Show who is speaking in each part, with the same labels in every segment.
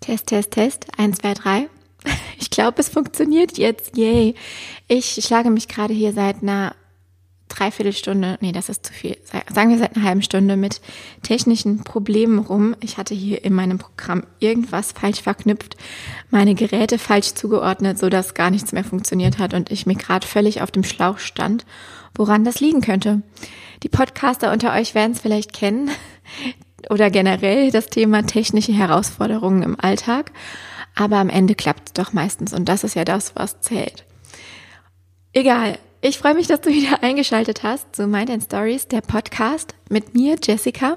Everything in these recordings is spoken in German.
Speaker 1: Test, Test, Test. Eins, zwei, drei. Ich glaube, es funktioniert jetzt. Yay. Ich schlage mich gerade hier seit einer Dreiviertelstunde, nee, das ist zu viel, sagen wir seit einer halben Stunde mit technischen Problemen rum. Ich hatte hier in meinem Programm irgendwas falsch verknüpft, meine Geräte falsch zugeordnet, so dass gar nichts mehr funktioniert hat und ich mir gerade völlig auf dem Schlauch stand, woran das liegen könnte. Die Podcaster unter euch werden es vielleicht kennen oder generell das Thema technische Herausforderungen im Alltag. Aber am Ende klappt es doch meistens und das ist ja das, was zählt. Egal. Ich freue mich, dass du wieder eingeschaltet hast zu Mind and Stories, der Podcast mit mir, Jessica.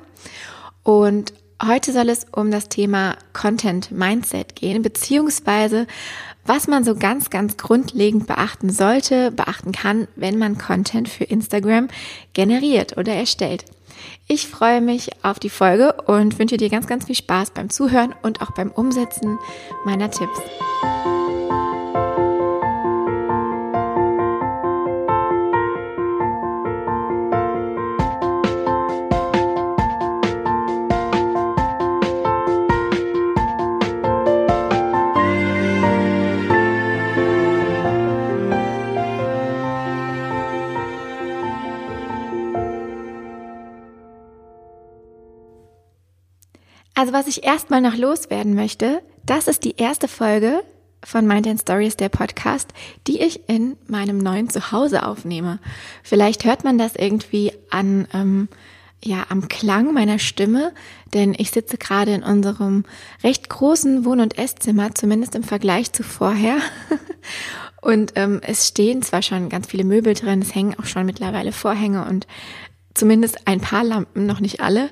Speaker 1: Und heute soll es um das Thema Content Mindset gehen, beziehungsweise was man so ganz, ganz grundlegend beachten sollte, beachten kann, wenn man Content für Instagram generiert oder erstellt. Ich freue mich auf die Folge und wünsche dir ganz, ganz viel Spaß beim Zuhören und auch beim Umsetzen meiner Tipps. Was ich erstmal noch loswerden möchte, das ist die erste Folge von Mind and Stories, der Podcast, die ich in meinem neuen Zuhause aufnehme. Vielleicht hört man das irgendwie an, ähm, ja, am Klang meiner Stimme, denn ich sitze gerade in unserem recht großen Wohn- und Esszimmer, zumindest im Vergleich zu vorher. Und ähm, es stehen zwar schon ganz viele Möbel drin, es hängen auch schon mittlerweile Vorhänge und zumindest ein paar Lampen, noch nicht alle,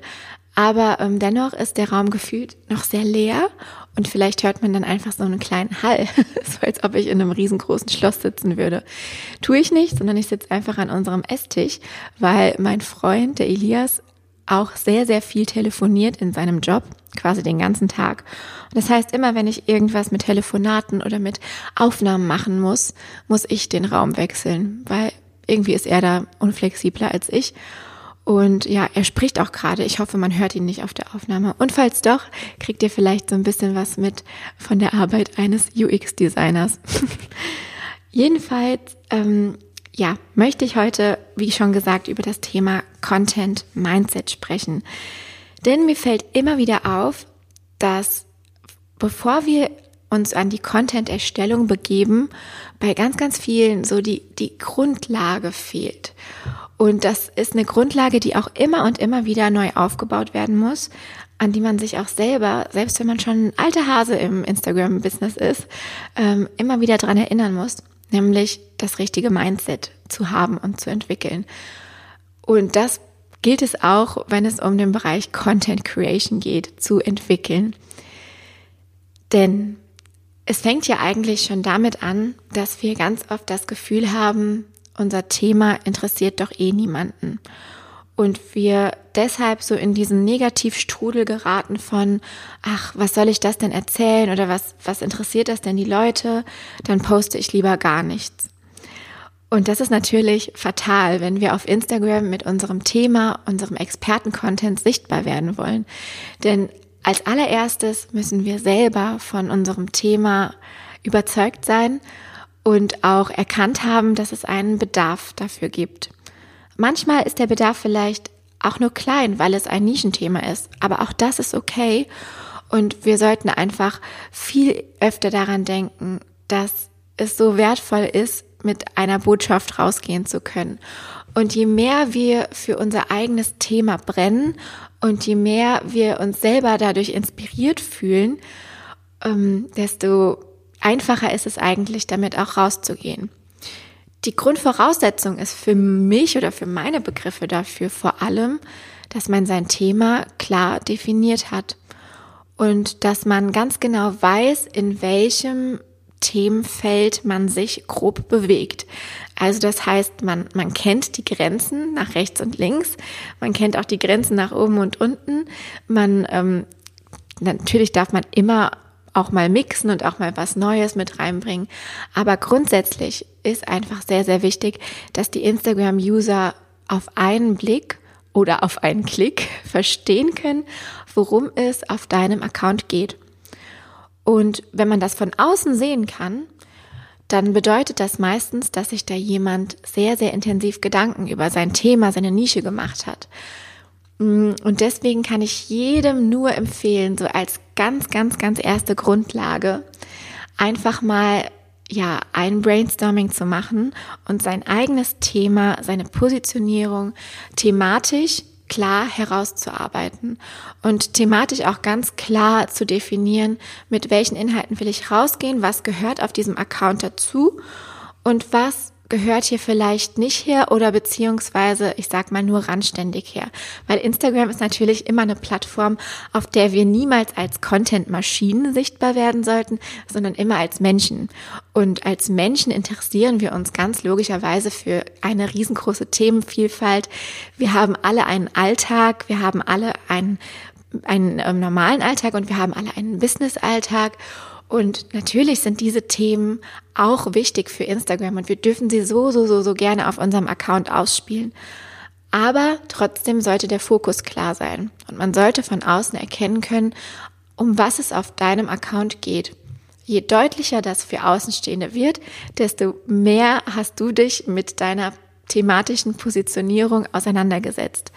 Speaker 1: aber ähm, dennoch ist der Raum gefühlt noch sehr leer und vielleicht hört man dann einfach so einen kleinen Hall, so als ob ich in einem riesengroßen Schloss sitzen würde. Tue ich nicht, sondern ich sitze einfach an unserem Esstisch, weil mein Freund, der Elias, auch sehr, sehr viel telefoniert in seinem Job, quasi den ganzen Tag. Und das heißt, immer wenn ich irgendwas mit Telefonaten oder mit Aufnahmen machen muss, muss ich den Raum wechseln, weil irgendwie ist er da unflexibler als ich. Und ja, er spricht auch gerade. Ich hoffe, man hört ihn nicht auf der Aufnahme. Und falls doch, kriegt ihr vielleicht so ein bisschen was mit von der Arbeit eines UX-Designers. Jedenfalls, ähm, ja, möchte ich heute, wie schon gesagt, über das Thema Content Mindset sprechen. Denn mir fällt immer wieder auf, dass bevor wir uns an die Content-Erstellung begeben, bei ganz, ganz vielen so die, die Grundlage fehlt. Und das ist eine Grundlage, die auch immer und immer wieder neu aufgebaut werden muss, an die man sich auch selber, selbst wenn man schon ein alter Hase im Instagram-Business ist, ähm, immer wieder dran erinnern muss, nämlich das richtige Mindset zu haben und zu entwickeln. Und das gilt es auch, wenn es um den Bereich Content Creation geht, zu entwickeln. Denn es fängt ja eigentlich schon damit an, dass wir ganz oft das Gefühl haben, unser Thema interessiert doch eh niemanden. Und wir deshalb so in diesen Negativstrudel geraten von, ach, was soll ich das denn erzählen oder was, was interessiert das denn die Leute? Dann poste ich lieber gar nichts. Und das ist natürlich fatal, wenn wir auf Instagram mit unserem Thema, unserem Experten-Content sichtbar werden wollen. Denn als allererstes müssen wir selber von unserem Thema überzeugt sein und auch erkannt haben, dass es einen Bedarf dafür gibt. Manchmal ist der Bedarf vielleicht auch nur klein, weil es ein Nischenthema ist, aber auch das ist okay und wir sollten einfach viel öfter daran denken, dass es so wertvoll ist, mit einer Botschaft rausgehen zu können. Und je mehr wir für unser eigenes Thema brennen und je mehr wir uns selber dadurch inspiriert fühlen, ähm, desto einfacher ist es eigentlich, damit auch rauszugehen. Die Grundvoraussetzung ist für mich oder für meine Begriffe dafür vor allem, dass man sein Thema klar definiert hat und dass man ganz genau weiß, in welchem Themenfeld man sich grob bewegt. Also das heißt, man, man kennt die Grenzen nach rechts und links, man kennt auch die Grenzen nach oben und unten. Man ähm, natürlich darf man immer auch mal mixen und auch mal was Neues mit reinbringen. Aber grundsätzlich ist einfach sehr, sehr wichtig, dass die Instagram-User auf einen Blick oder auf einen Klick verstehen können, worum es auf deinem Account geht. Und wenn man das von außen sehen kann, dann bedeutet das meistens, dass sich da jemand sehr, sehr intensiv Gedanken über sein Thema, seine Nische gemacht hat. Mm, und deswegen kann ich jedem nur empfehlen, so als ganz, ganz, ganz erste Grundlage, einfach mal ja, ein Brainstorming zu machen und sein eigenes Thema, seine Positionierung thematisch klar herauszuarbeiten und thematisch auch ganz klar zu definieren, mit welchen Inhalten will ich rausgehen, was gehört auf diesem Account dazu und was gehört hier vielleicht nicht her oder beziehungsweise, ich sag mal, nur randständig her. Weil Instagram ist natürlich immer eine Plattform, auf der wir niemals als Content-Maschinen sichtbar werden sollten, sondern immer als Menschen. Und als Menschen interessieren wir uns ganz logischerweise für eine riesengroße Themenvielfalt. Wir haben alle einen Alltag, wir haben alle einen, einen ähm, normalen Alltag und wir haben alle einen Business-Alltag. Und natürlich sind diese Themen auch wichtig für Instagram und wir dürfen sie so, so, so, so gerne auf unserem Account ausspielen. Aber trotzdem sollte der Fokus klar sein und man sollte von außen erkennen können, um was es auf deinem Account geht. Je deutlicher das für Außenstehende wird, desto mehr hast du dich mit deiner thematischen Positionierung auseinandergesetzt.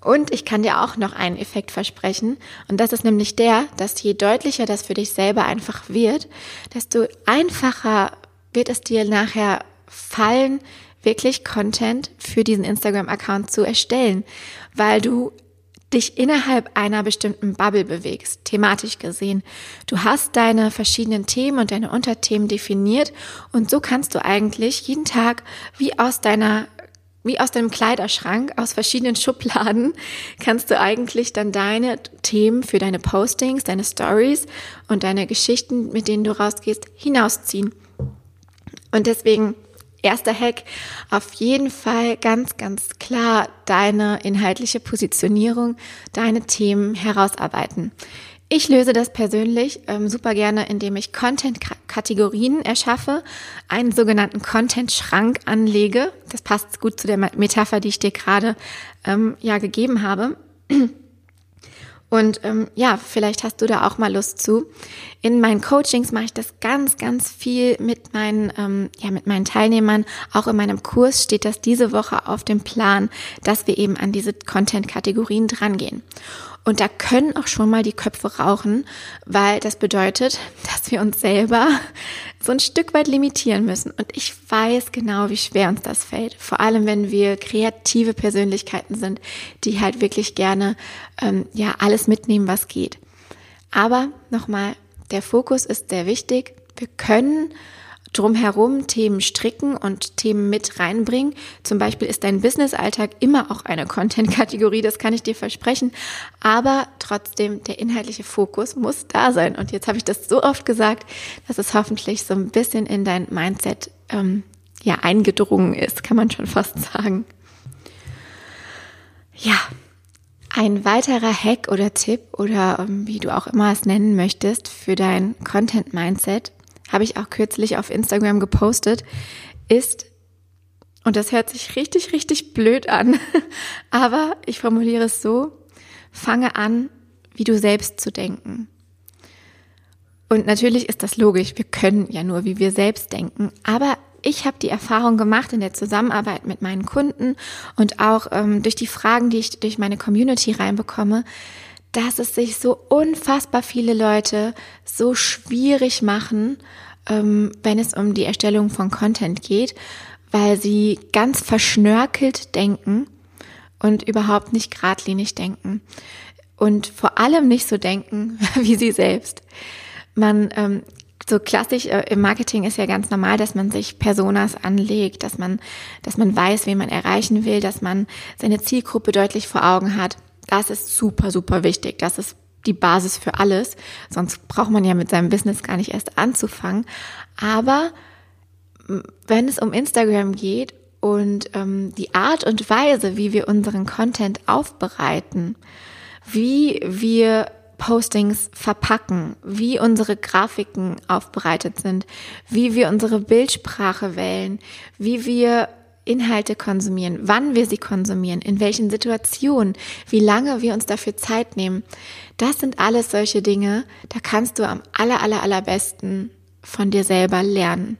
Speaker 1: Und ich kann dir auch noch einen Effekt versprechen. Und das ist nämlich der, dass je deutlicher das für dich selber einfach wird, desto einfacher wird es dir nachher fallen, wirklich Content für diesen Instagram-Account zu erstellen, weil du dich innerhalb einer bestimmten Bubble bewegst, thematisch gesehen. Du hast deine verschiedenen Themen und deine Unterthemen definiert und so kannst du eigentlich jeden Tag wie aus deiner wie aus deinem Kleiderschrank, aus verschiedenen Schubladen, kannst du eigentlich dann deine Themen für deine Postings, deine Stories und deine Geschichten, mit denen du rausgehst, hinausziehen. Und deswegen erster Hack, auf jeden Fall ganz, ganz klar deine inhaltliche Positionierung, deine Themen herausarbeiten. Ich löse das persönlich ähm, super gerne, indem ich Content-Kategorien erschaffe, einen sogenannten Content-Schrank anlege. Das passt gut zu der Metapher, die ich dir gerade ähm, ja gegeben habe. Und ähm, ja, vielleicht hast du da auch mal Lust zu. In meinen Coachings mache ich das ganz, ganz viel mit meinen, ähm, ja, mit meinen Teilnehmern. Auch in meinem Kurs steht das diese Woche auf dem Plan, dass wir eben an diese Content-Kategorien drangehen. Und da können auch schon mal die Köpfe rauchen, weil das bedeutet, dass wir uns selber so ein Stück weit limitieren müssen. Und ich weiß genau, wie schwer uns das fällt. Vor allem, wenn wir kreative Persönlichkeiten sind, die halt wirklich gerne ähm, ja alles mitnehmen, was geht. Aber nochmal, der Fokus ist sehr wichtig. Wir können drumherum Themen stricken und Themen mit reinbringen. Zum Beispiel ist dein Business-Alltag immer auch eine Content-Kategorie, das kann ich dir versprechen. Aber trotzdem, der inhaltliche Fokus muss da sein. Und jetzt habe ich das so oft gesagt, dass es hoffentlich so ein bisschen in dein Mindset ähm, ja eingedrungen ist, kann man schon fast sagen. Ja, ein weiterer Hack oder Tipp oder ähm, wie du auch immer es nennen möchtest für dein Content-Mindset habe ich auch kürzlich auf Instagram gepostet, ist, und das hört sich richtig, richtig blöd an, aber ich formuliere es so, fange an, wie du selbst zu denken. Und natürlich ist das logisch, wir können ja nur, wie wir selbst denken, aber ich habe die Erfahrung gemacht in der Zusammenarbeit mit meinen Kunden und auch ähm, durch die Fragen, die ich durch meine Community reinbekomme, dass es sich so unfassbar viele Leute so schwierig machen, ähm, wenn es um die Erstellung von Content geht, weil sie ganz verschnörkelt denken und überhaupt nicht geradlinig denken und vor allem nicht so denken wie sie selbst. Man ähm, so klassisch äh, im Marketing ist ja ganz normal, dass man sich Personas anlegt, dass man, dass man weiß, wen man erreichen will, dass man seine Zielgruppe deutlich vor Augen hat. Das ist super, super wichtig. Das ist die Basis für alles. Sonst braucht man ja mit seinem Business gar nicht erst anzufangen. Aber wenn es um Instagram geht und ähm, die Art und Weise, wie wir unseren Content aufbereiten, wie wir Postings verpacken, wie unsere Grafiken aufbereitet sind, wie wir unsere Bildsprache wählen, wie wir Inhalte konsumieren, wann wir sie konsumieren, in welchen Situationen, wie lange wir uns dafür Zeit nehmen. Das sind alles solche Dinge, da kannst du am aller, aller, allerbesten von dir selber lernen.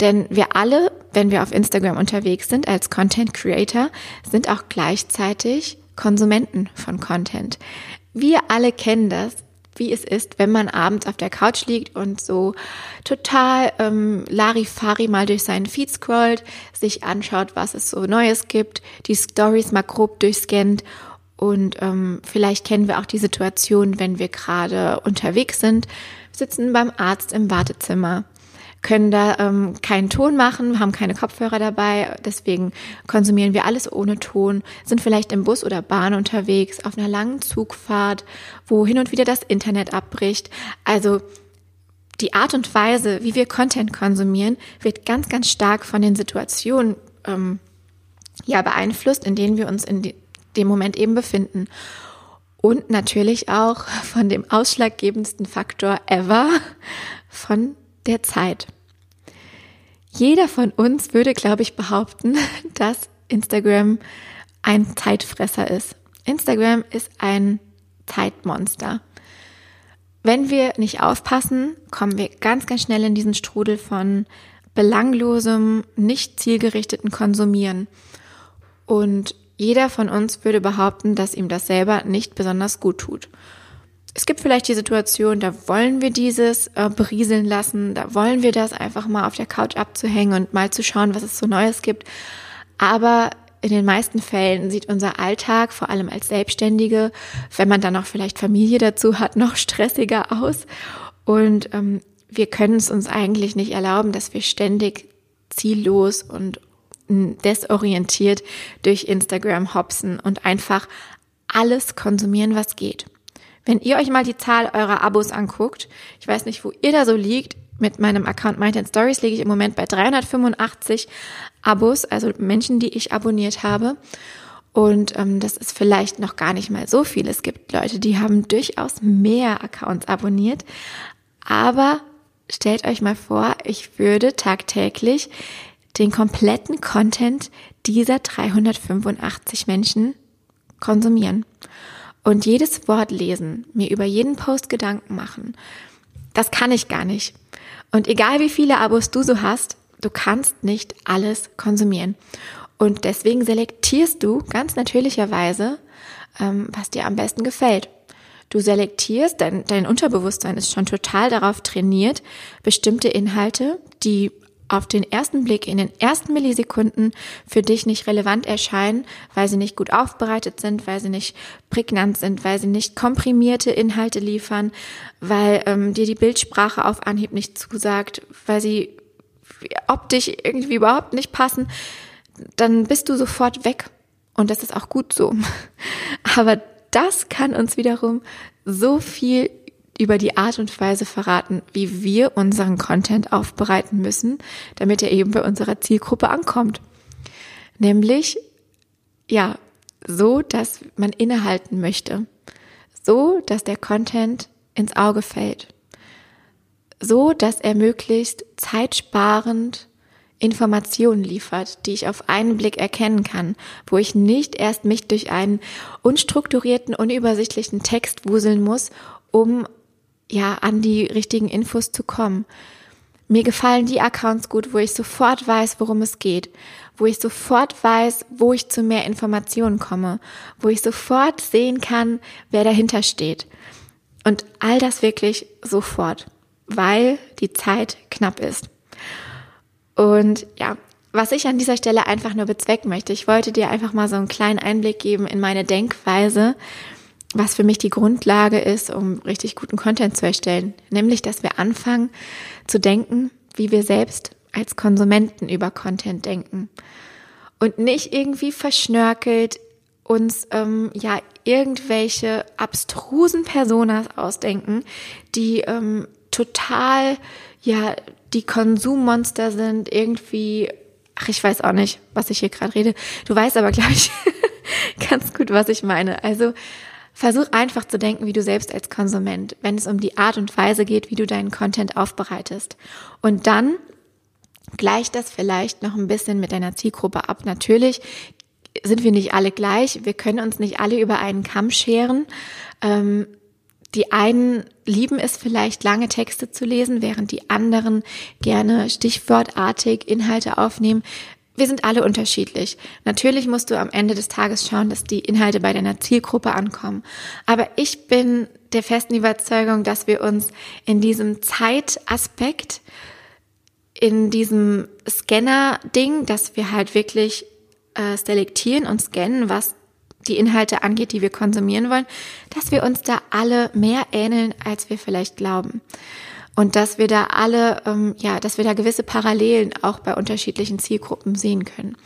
Speaker 1: Denn wir alle, wenn wir auf Instagram unterwegs sind als Content Creator, sind auch gleichzeitig Konsumenten von Content. Wir alle kennen das, wie es ist, wenn man abends auf der Couch liegt und so total ähm, Larifari mal durch seinen Feed scrollt, sich anschaut, was es so Neues gibt, die Stories mal grob durchscannt und ähm, vielleicht kennen wir auch die Situation, wenn wir gerade unterwegs sind, sitzen beim Arzt im Wartezimmer können da ähm, keinen Ton machen, haben keine Kopfhörer dabei, deswegen konsumieren wir alles ohne Ton, sind vielleicht im Bus oder Bahn unterwegs, auf einer langen Zugfahrt, wo hin und wieder das Internet abbricht. Also die Art und Weise, wie wir Content konsumieren, wird ganz, ganz stark von den Situationen ähm, ja beeinflusst, in denen wir uns in dem Moment eben befinden. Und natürlich auch von dem ausschlaggebendsten Faktor ever, von der Zeit. Jeder von uns würde, glaube ich, behaupten, dass Instagram ein Zeitfresser ist. Instagram ist ein Zeitmonster. Wenn wir nicht aufpassen, kommen wir ganz, ganz schnell in diesen Strudel von belanglosem, nicht zielgerichteten Konsumieren. Und jeder von uns würde behaupten, dass ihm das selber nicht besonders gut tut es gibt vielleicht die Situation, da wollen wir dieses äh, berieseln lassen, da wollen wir das einfach mal auf der Couch abzuhängen und mal zu schauen, was es so Neues gibt. Aber in den meisten Fällen sieht unser Alltag, vor allem als Selbstständige, wenn man dann auch vielleicht Familie dazu hat, noch stressiger aus. Und ähm, wir können es uns eigentlich nicht erlauben, dass wir ständig ziellos und desorientiert durch Instagram hopsen und einfach alles konsumieren, was geht. Wenn ihr euch mal die Zahl eurer Abos anguckt, ich weiß nicht, wo ihr da so liegt, mit meinem Account Mind Stories liege ich im Moment bei 385 Abos, also Menschen, die ich abonniert habe. Und ähm, das ist vielleicht noch gar nicht mal so viel. Es gibt Leute, die haben durchaus mehr Accounts abonniert. Aber stellt euch mal vor, ich würde tagtäglich den kompletten Content dieser 385 Menschen konsumieren und jedes Wort lesen, mir über jeden Post Gedanken machen. Das kann ich gar nicht. Und egal wie viele Abos du so hast, du kannst nicht alles konsumieren. Und deswegen selektierst du ganz natürlicherweise, ähm, was dir am besten gefällt. Du selektierst, dein, dein Unterbewusstsein ist schon total darauf trainiert, bestimmte Inhalte, die auf den ersten Blick in den ersten Millisekunden für dich nicht relevant erscheinen, weil sie nicht gut aufbereitet sind, weil sie nicht prägnant sind, weil sie nicht komprimierte Inhalte liefern, weil ähm, dir die Bildsprache auf Anhieb nicht zusagt, weil sie optisch irgendwie überhaupt nicht passen, dann bist du sofort weg. Und das ist auch gut so. Aber das kann uns wiederum so viel über die Art und Weise verraten, wie wir unseren Content aufbereiten müssen, damit er eben bei unserer Zielgruppe ankommt. Nämlich, ja, so, dass man innehalten möchte. So, dass der Content ins Auge fällt. So, dass er möglichst zeitsparend Informationen liefert, die ich auf einen Blick erkennen kann, wo ich nicht erst mich durch einen unstrukturierten, unübersichtlichen Text wuseln muss, um ja, an die richtigen Infos zu kommen. Mir gefallen die Accounts gut, wo ich sofort weiß, worum es geht, wo ich sofort weiß, wo ich zu mehr Informationen komme, wo ich sofort sehen kann, wer dahinter steht. Und all das wirklich sofort, weil die Zeit knapp ist. Und ja, was ich an dieser Stelle einfach nur bezwecken möchte, ich wollte dir einfach mal so einen kleinen Einblick geben in meine Denkweise, was für mich die Grundlage ist, um richtig guten Content zu erstellen. Nämlich, dass wir anfangen zu denken, wie wir selbst als Konsumenten über Content denken. Und nicht irgendwie verschnörkelt uns ähm, ja irgendwelche abstrusen Personas ausdenken, die ähm, total ja die Konsummonster sind, irgendwie, ach ich weiß auch nicht, was ich hier gerade rede. Du weißt aber, glaube ich, ganz gut, was ich meine. Also Versuch einfach zu denken, wie du selbst als Konsument, wenn es um die Art und Weise geht, wie du deinen Content aufbereitest. Und dann Gleicht das vielleicht noch ein bisschen mit deiner Zielgruppe ab. Natürlich sind wir nicht alle gleich. Wir können uns nicht alle über einen Kamm scheren. Ähm, die einen lieben es vielleicht, lange Texte zu lesen, während die anderen gerne stichwortartig Inhalte aufnehmen. Wir sind alle unterschiedlich. Natürlich musst du am Ende des Tages schauen, dass die Inhalte bei deiner Zielgruppe ankommen. Aber ich bin der festen Überzeugung, dass wir uns in diesem Zeitaspekt, in diesem Scanner-Ding, dass wir halt wirklich äh, selektieren und scannen, was die Inhalte angeht, die wir konsumieren wollen, dass wir uns da alle mehr ähneln, als wir vielleicht glauben. Und dass wir da alle, ähm, ja, dass wir da gewisse Parallelen auch bei unterschiedlichen Zielgruppen sehen können.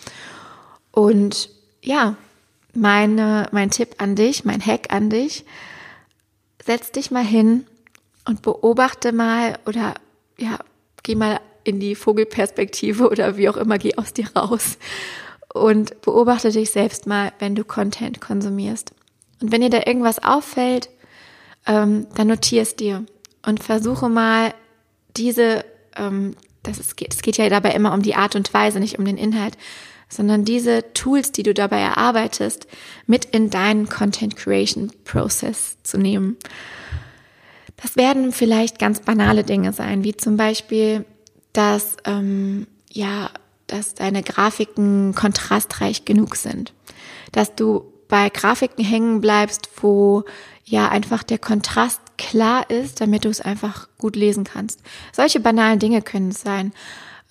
Speaker 1: Und ja, meine, mein Tipp an dich, mein Hack an dich, setz dich mal hin und beobachte mal oder ja, geh mal in die Vogelperspektive oder wie auch immer, geh aus dir raus und beobachte dich selbst mal, wenn du Content konsumierst. Und wenn dir da irgendwas auffällt, ähm, dann notier es dir und versuche mal diese, ähm, das ist, es geht ja dabei immer um die Art und Weise, nicht um den Inhalt, sondern diese Tools, die du dabei erarbeitest, mit in deinen Content Creation Process zu nehmen. Das werden vielleicht ganz banale Dinge sein, wie zum Beispiel, dass ähm, ja dass deine Grafiken kontrastreich genug sind. Dass du bei Grafiken hängen bleibst, wo ja einfach der Kontrast klar ist, damit du es einfach gut lesen kannst. Solche banalen Dinge können es sein.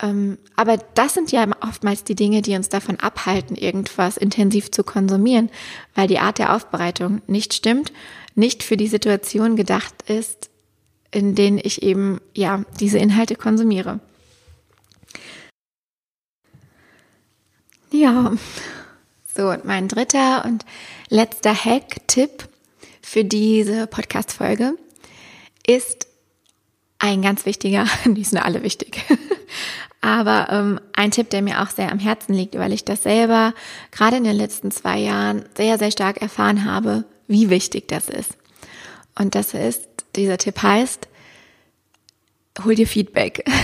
Speaker 1: Ähm, aber das sind ja oftmals die Dinge, die uns davon abhalten, irgendwas intensiv zu konsumieren, weil die Art der Aufbereitung nicht stimmt, nicht für die Situation gedacht ist, in denen ich eben ja diese Inhalte konsumiere. Ja, so und mein dritter und letzter Hack-Tipp für diese Podcast-Folge ist ein ganz wichtiger, die sind alle wichtig, aber ähm, ein Tipp, der mir auch sehr am Herzen liegt, weil ich das selber gerade in den letzten zwei Jahren sehr, sehr stark erfahren habe, wie wichtig das ist. Und das ist, dieser Tipp heißt, hol dir Feedback.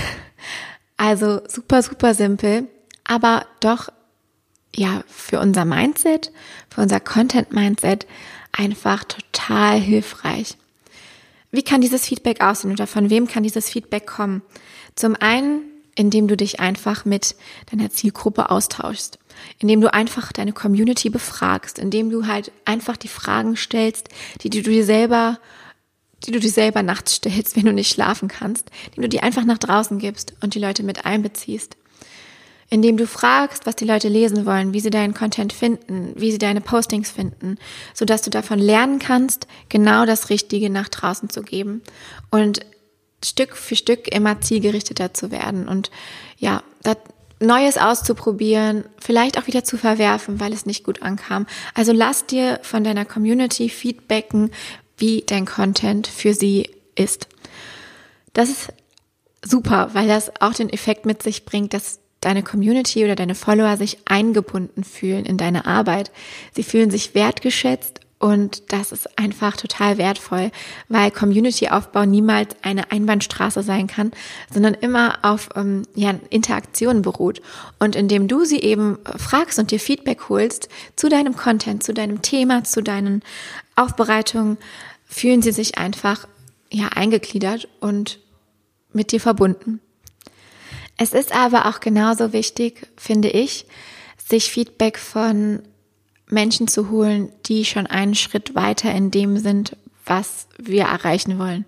Speaker 1: Also super, super simpel, aber doch ja für unser Mindset, für unser Content-Mindset einfach total hilfreich. Wie kann dieses Feedback aussehen oder von wem kann dieses Feedback kommen? Zum einen, indem du dich einfach mit deiner Zielgruppe austauschst, indem du einfach deine Community befragst, indem du halt einfach die Fragen stellst, die du dir selber die du dir selber nachts stellst, wenn du nicht schlafen kannst, die du dir einfach nach draußen gibst und die Leute mit einbeziehst indem du fragst, was die Leute lesen wollen, wie sie deinen Content finden, wie sie deine Postings finden, so dass du davon lernen kannst, genau das Richtige nach draußen zu geben und Stück für Stück immer zielgerichteter zu werden und ja, das Neues auszuprobieren, vielleicht auch wieder zu verwerfen, weil es nicht gut ankam. Also lass dir von deiner Community feedbacken, wie dein Content für sie ist. Das ist super, weil das auch den Effekt mit sich bringt, dass deine Community oder deine Follower sich eingebunden fühlen in deine Arbeit. Sie fühlen sich wertgeschätzt und das ist einfach total wertvoll, weil Community-Aufbau niemals eine Einbahnstraße sein kann, sondern immer auf ähm, ja, Interaktionen beruht. Und indem du sie eben fragst und dir Feedback holst zu deinem Content, zu deinem Thema, zu deinen Aufbereitungen, fühlen sie sich einfach ja eingegliedert und mit dir verbunden. Es ist aber auch genauso wichtig, finde ich, sich Feedback von Menschen zu holen, die schon einen Schritt weiter in dem sind, was wir erreichen wollen.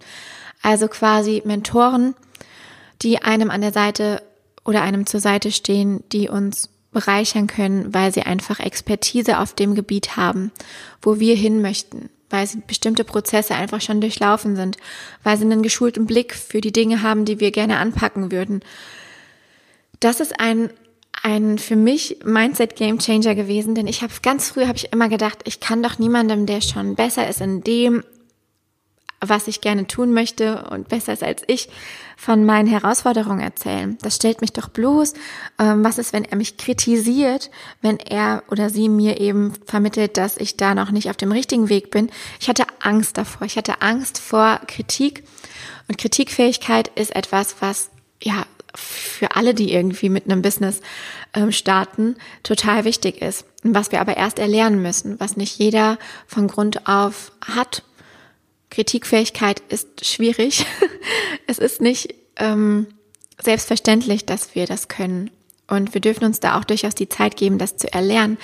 Speaker 1: Also quasi Mentoren, die einem an der Seite oder einem zur Seite stehen, die uns bereichern können, weil sie einfach Expertise auf dem Gebiet haben, wo wir hin möchten, weil sie bestimmte Prozesse einfach schon durchlaufen sind, weil sie einen geschulten Blick für die Dinge haben, die wir gerne anpacken würden, das ist ein ein für mich Mindset Game Changer gewesen, denn ich habe ganz früh habe ich immer gedacht, ich kann doch niemandem, der schon besser ist in dem, was ich gerne tun möchte und besser ist als ich, von meinen Herausforderungen erzählen. Das stellt mich doch bloß. Ähm, was ist, wenn er mich kritisiert, wenn er oder sie mir eben vermittelt, dass ich da noch nicht auf dem richtigen Weg bin? Ich hatte Angst davor. Ich hatte Angst vor Kritik. Und Kritikfähigkeit ist etwas, was ja für alle, die irgendwie mit einem Business ähm, starten, total wichtig ist. Was wir aber erst erlernen müssen, was nicht jeder von Grund auf hat. Kritikfähigkeit ist schwierig. es ist nicht ähm, selbstverständlich, dass wir das können. Und wir dürfen uns da auch durchaus die Zeit geben, das zu erlernen.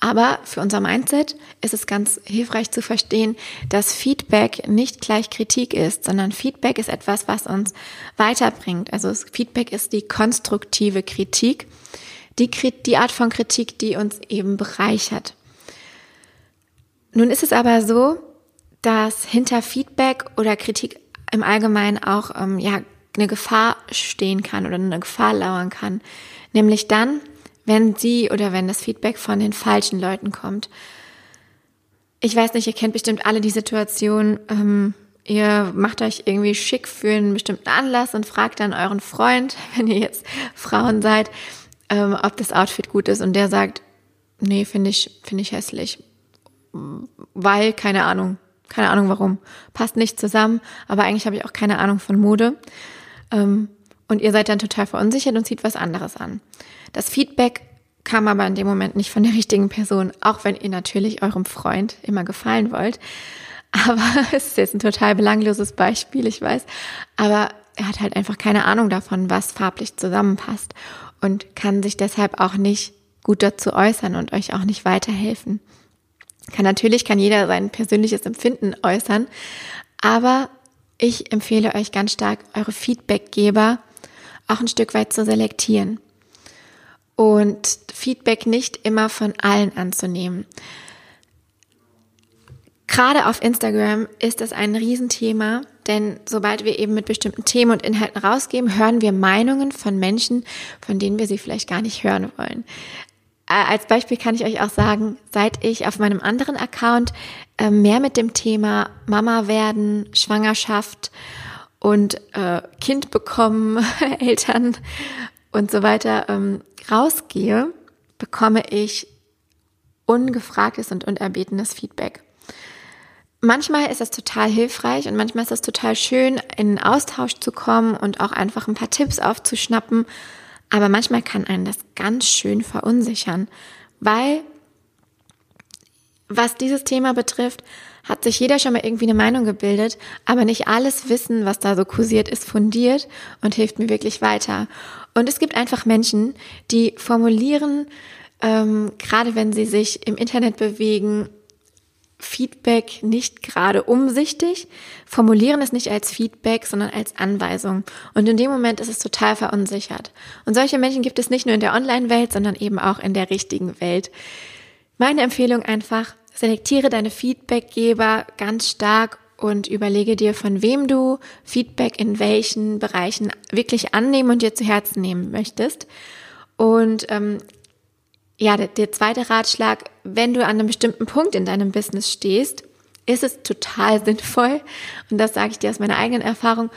Speaker 1: Aber für unser Mindset ist es ganz hilfreich zu verstehen, dass Feedback nicht gleich Kritik ist, sondern Feedback ist etwas, was uns weiterbringt. Also Feedback ist die konstruktive Kritik, die, die Art von Kritik, die uns eben bereichert. Nun ist es aber so, dass hinter Feedback oder Kritik im Allgemeinen auch ähm, ja eine Gefahr stehen kann oder eine Gefahr lauern kann. Nämlich dann, wenn sie oder wenn das Feedback von den falschen Leuten kommt. Ich weiß nicht, ihr kennt bestimmt alle die Situation, ähm, ihr macht euch irgendwie schick für einen bestimmten Anlass und fragt dann euren Freund, wenn ihr jetzt Frauen seid, ähm, ob das Outfit gut ist und der sagt, nee, finde ich, finde ich hässlich. Weil, keine Ahnung, keine Ahnung warum. Passt nicht zusammen, aber eigentlich habe ich auch keine Ahnung von Mode. Ähm, und ihr seid dann total verunsichert und zieht was anderes an. Das Feedback kam aber in dem Moment nicht von der richtigen Person, auch wenn ihr natürlich eurem Freund immer gefallen wollt. Aber es ist jetzt ein total belangloses Beispiel, ich weiß. Aber er hat halt einfach keine Ahnung davon, was farblich zusammenpasst und kann sich deshalb auch nicht gut dazu äußern und euch auch nicht weiterhelfen. Kann natürlich kann jeder sein persönliches Empfinden äußern, aber ich empfehle euch ganz stark, eure Feedbackgeber auch ein Stück weit zu selektieren und Feedback nicht immer von allen anzunehmen. Gerade auf Instagram ist das ein Riesenthema, denn sobald wir eben mit bestimmten Themen und Inhalten rausgeben, hören wir Meinungen von Menschen, von denen wir sie vielleicht gar nicht hören wollen. Äh, als Beispiel kann ich euch auch sagen, seit ich auf meinem anderen Account äh, mehr mit dem Thema Mama werden, Schwangerschaft und äh, Kind bekommen, Eltern und so weiter ähm, rausgehe, bekomme ich ungefragtes und unerbetenes Feedback. Manchmal ist das total hilfreich und manchmal ist das total schön, in Austausch zu kommen und auch einfach ein paar Tipps aufzuschnappen. Aber manchmal kann einen das ganz schön verunsichern, weil was dieses Thema betrifft, hat sich jeder schon mal irgendwie eine Meinung gebildet, aber nicht alles Wissen, was da so kursiert, ist fundiert und hilft mir wirklich weiter. Und es gibt einfach Menschen, die formulieren, ähm, gerade wenn sie sich im Internet bewegen, Feedback nicht gerade umsichtig, formulieren es nicht als Feedback, sondern als Anweisung. Und in dem Moment ist es total verunsichert. Und solche Menschen gibt es nicht nur in der Online-Welt, sondern eben auch in der richtigen Welt. Meine Empfehlung einfach, Selektiere deine Feedbackgeber ganz stark und überlege dir, von wem du Feedback in welchen Bereichen wirklich annehmen und dir zu Herzen nehmen möchtest. Und ähm, ja, der, der zweite Ratschlag, wenn du an einem bestimmten Punkt in deinem Business stehst, ist es total sinnvoll, und das sage ich dir aus meiner eigenen Erfahrung,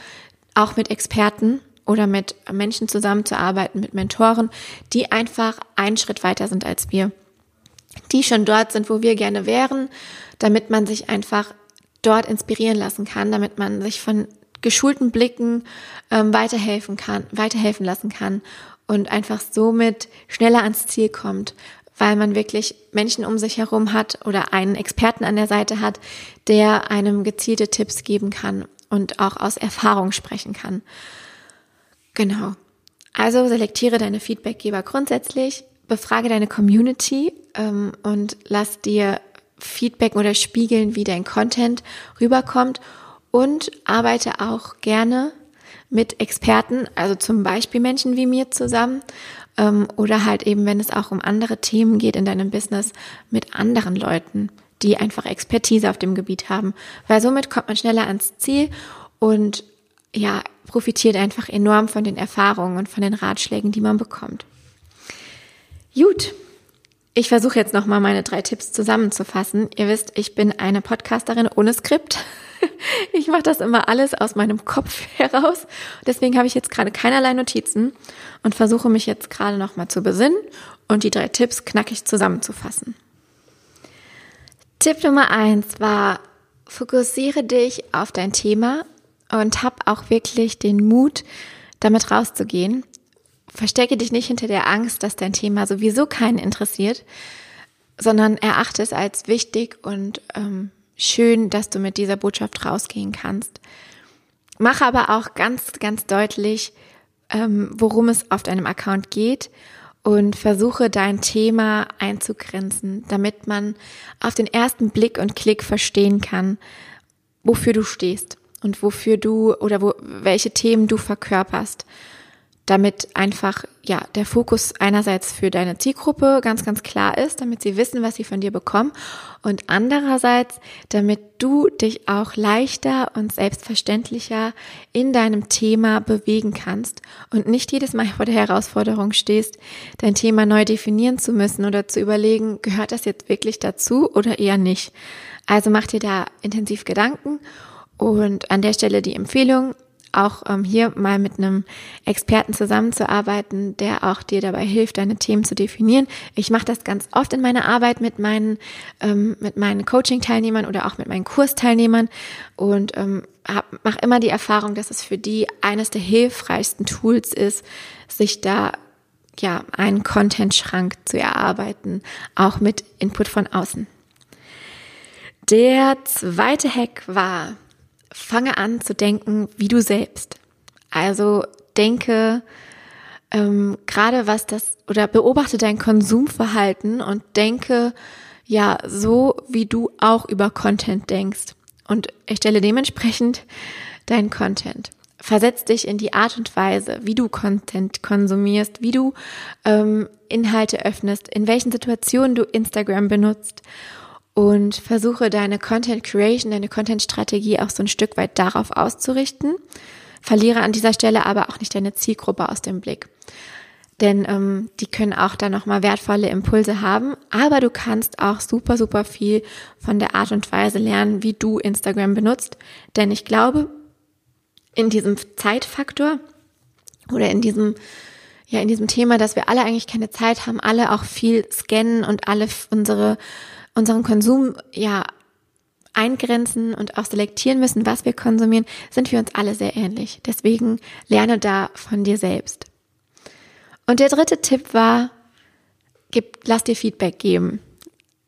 Speaker 1: auch mit Experten oder mit Menschen zusammenzuarbeiten, mit Mentoren, die einfach einen Schritt weiter sind als wir die schon dort sind, wo wir gerne wären, damit man sich einfach dort inspirieren lassen kann, damit man sich von geschulten Blicken ähm, weiterhelfen kann, weiterhelfen lassen kann und einfach somit schneller ans Ziel kommt, weil man wirklich Menschen um sich herum hat oder einen Experten an der Seite hat, der einem gezielte Tipps geben kann und auch aus Erfahrung sprechen kann. Genau. Also selektiere deine Feedbackgeber grundsätzlich, befrage deine Community ähm, und lass dir Feedback oder spiegeln, wie dein Content rüberkommt und arbeite auch gerne mit Experten, also zum Beispiel Menschen wie mir zusammen ähm, oder halt eben, wenn es auch um andere Themen geht in deinem Business, mit anderen Leuten, die einfach Expertise auf dem Gebiet haben, weil somit kommt man schneller ans Ziel und ja, profitiert einfach enorm von den Erfahrungen und von den Ratschlägen, die man bekommt. Gut. Ich versuche jetzt nochmal meine drei Tipps zusammenzufassen. Ihr wisst, ich bin eine Podcasterin ohne Skript. Ich mache das immer alles aus meinem Kopf heraus. Deswegen habe ich jetzt gerade keinerlei Notizen und versuche mich jetzt gerade nochmal zu besinnen und die drei Tipps knackig zusammenzufassen. Tipp Nummer eins war, fokussiere dich auf dein Thema und hab auch wirklich den Mut, damit rauszugehen verstecke dich nicht hinter der Angst, dass dein Thema sowieso keinen interessiert, sondern erachte es als wichtig und ähm, schön, dass du mit dieser Botschaft rausgehen kannst. Mach aber auch ganz, ganz deutlich, ähm, worum es auf deinem Account geht und versuche dein Thema einzugrenzen, damit man auf den ersten Blick und Klick verstehen kann, wofür du stehst und wofür du oder wo, welche Themen du verkörperst damit einfach ja der Fokus einerseits für deine Zielgruppe ganz ganz klar ist, damit sie wissen, was sie von dir bekommen und andererseits, damit du dich auch leichter und selbstverständlicher in deinem Thema bewegen kannst und nicht jedes Mal vor der Herausforderung stehst, dein Thema neu definieren zu müssen oder zu überlegen, gehört das jetzt wirklich dazu oder eher nicht. Also mach dir da intensiv Gedanken und an der Stelle die Empfehlung, auch ähm, hier mal mit einem Experten zusammenzuarbeiten, der auch dir dabei hilft, deine Themen zu definieren. Ich mache das ganz oft in meiner Arbeit mit meinen, ähm, mit meinen Coaching-Teilnehmern oder auch mit meinen Kursteilnehmern und ähm, mache immer die Erfahrung, dass es für die eines der hilfreichsten Tools ist, sich da ja einen Content-Schrank zu erarbeiten, auch mit Input von außen. Der zweite Hack war, fange an zu denken wie du selbst. Also denke ähm, gerade was das oder beobachte dein Konsumverhalten und denke ja so, wie du auch über Content denkst und erstelle dementsprechend dein Content. Versetz dich in die Art und Weise, wie du Content konsumierst, wie du ähm, Inhalte öffnest, in welchen Situationen du Instagram benutzt und versuche deine Content Creation, deine Content Strategie auch so ein Stück weit darauf auszurichten. Verliere an dieser Stelle aber auch nicht deine Zielgruppe aus dem Blick. Denn ähm, die können auch da nochmal wertvolle Impulse haben, aber du kannst auch super, super viel von der Art und Weise lernen, wie du Instagram benutzt. Denn ich glaube, in diesem Zeitfaktor oder in diesem ja, in diesem Thema, dass wir alle eigentlich keine Zeit haben, alle auch viel scannen und alle unsere unseren Konsum ja eingrenzen und auch selektieren müssen, was wir konsumieren, sind wir uns alle sehr ähnlich. Deswegen lerne da von dir selbst. Und der dritte Tipp war, gib, lass dir Feedback geben.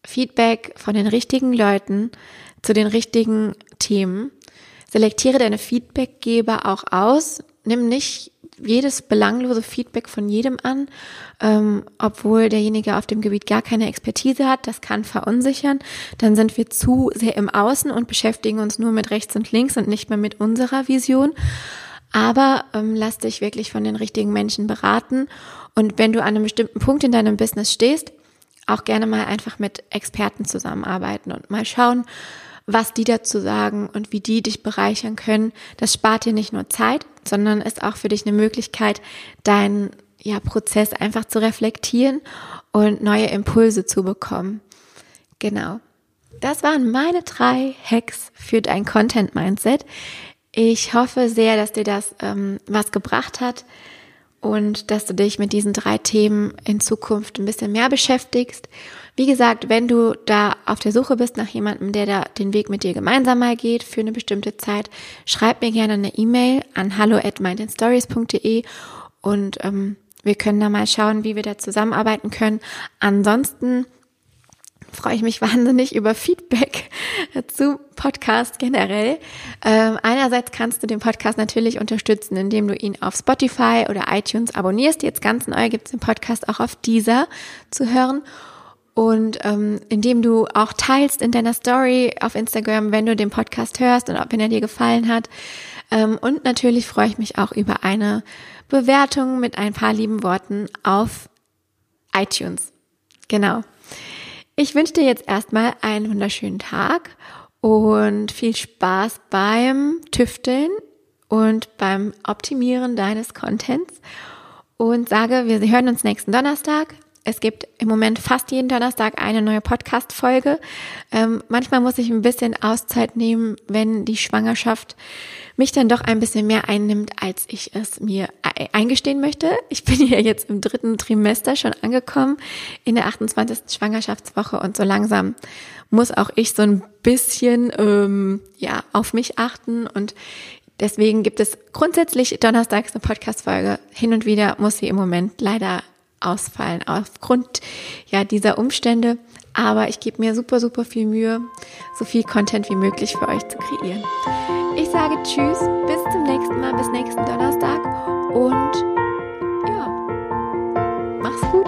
Speaker 1: Feedback von den richtigen Leuten zu den richtigen Themen. Selektiere deine Feedbackgeber auch aus. Nimm nicht jedes belanglose Feedback von jedem an, ähm, obwohl derjenige auf dem Gebiet gar keine Expertise hat. Das kann verunsichern. Dann sind wir zu sehr im Außen und beschäftigen uns nur mit rechts und links und nicht mehr mit unserer Vision. Aber ähm, lass dich wirklich von den richtigen Menschen beraten. Und wenn du an einem bestimmten Punkt in deinem Business stehst, auch gerne mal einfach mit Experten zusammenarbeiten und mal schauen, was die dazu sagen und wie die dich bereichern können. Das spart dir nicht nur Zeit, sondern ist auch für dich eine Möglichkeit, deinen ja, Prozess einfach zu reflektieren und neue Impulse zu bekommen. Genau. Das waren meine drei Hacks für dein Content Mindset. Ich hoffe sehr, dass dir das ähm, was gebracht hat und dass du dich mit diesen drei Themen in Zukunft ein bisschen mehr beschäftigst. Wie gesagt, wenn du da auf der Suche bist nach jemandem, der da den Weg mit dir gemeinsam mal geht für eine bestimmte Zeit, schreib mir gerne eine E-Mail an hallo at mindandstories.de und ähm, wir können da mal schauen, wie wir da zusammenarbeiten können. Ansonsten freue ich mich wahnsinnig über Feedback zu Podcast generell. Ähm, einerseits kannst du den Podcast natürlich unterstützen, indem du ihn auf Spotify oder iTunes abonnierst. Jetzt ganz neu gibt es den Podcast auch auf dieser zu hören. Und ähm, indem du auch teilst in deiner Story auf Instagram, wenn du den Podcast hörst und wenn er dir gefallen hat. Ähm, und natürlich freue ich mich auch über eine Bewertung mit ein paar lieben Worten auf iTunes. Genau. Ich wünsche dir jetzt erstmal einen wunderschönen Tag und viel Spaß beim Tüfteln und beim Optimieren deines Contents und sage, wir hören uns nächsten Donnerstag. Es gibt im Moment fast jeden Donnerstag eine neue Podcast-Folge. Ähm, manchmal muss ich ein bisschen Auszeit nehmen, wenn die Schwangerschaft mich dann doch ein bisschen mehr einnimmt, als ich es mir eingestehen möchte. Ich bin hier jetzt im dritten Trimester schon angekommen, in der 28. Schwangerschaftswoche und so langsam muss auch ich so ein bisschen ähm, ja auf mich achten und Deswegen gibt es grundsätzlich donnerstags eine Podcast-Folge. Hin und wieder muss sie im Moment leider ausfallen aufgrund ja dieser Umstände. Aber ich gebe mir super, super viel Mühe, so viel Content wie möglich für euch zu kreieren. Ich sage Tschüss, bis zum nächsten Mal, bis nächsten Donnerstag und ja, mach's gut.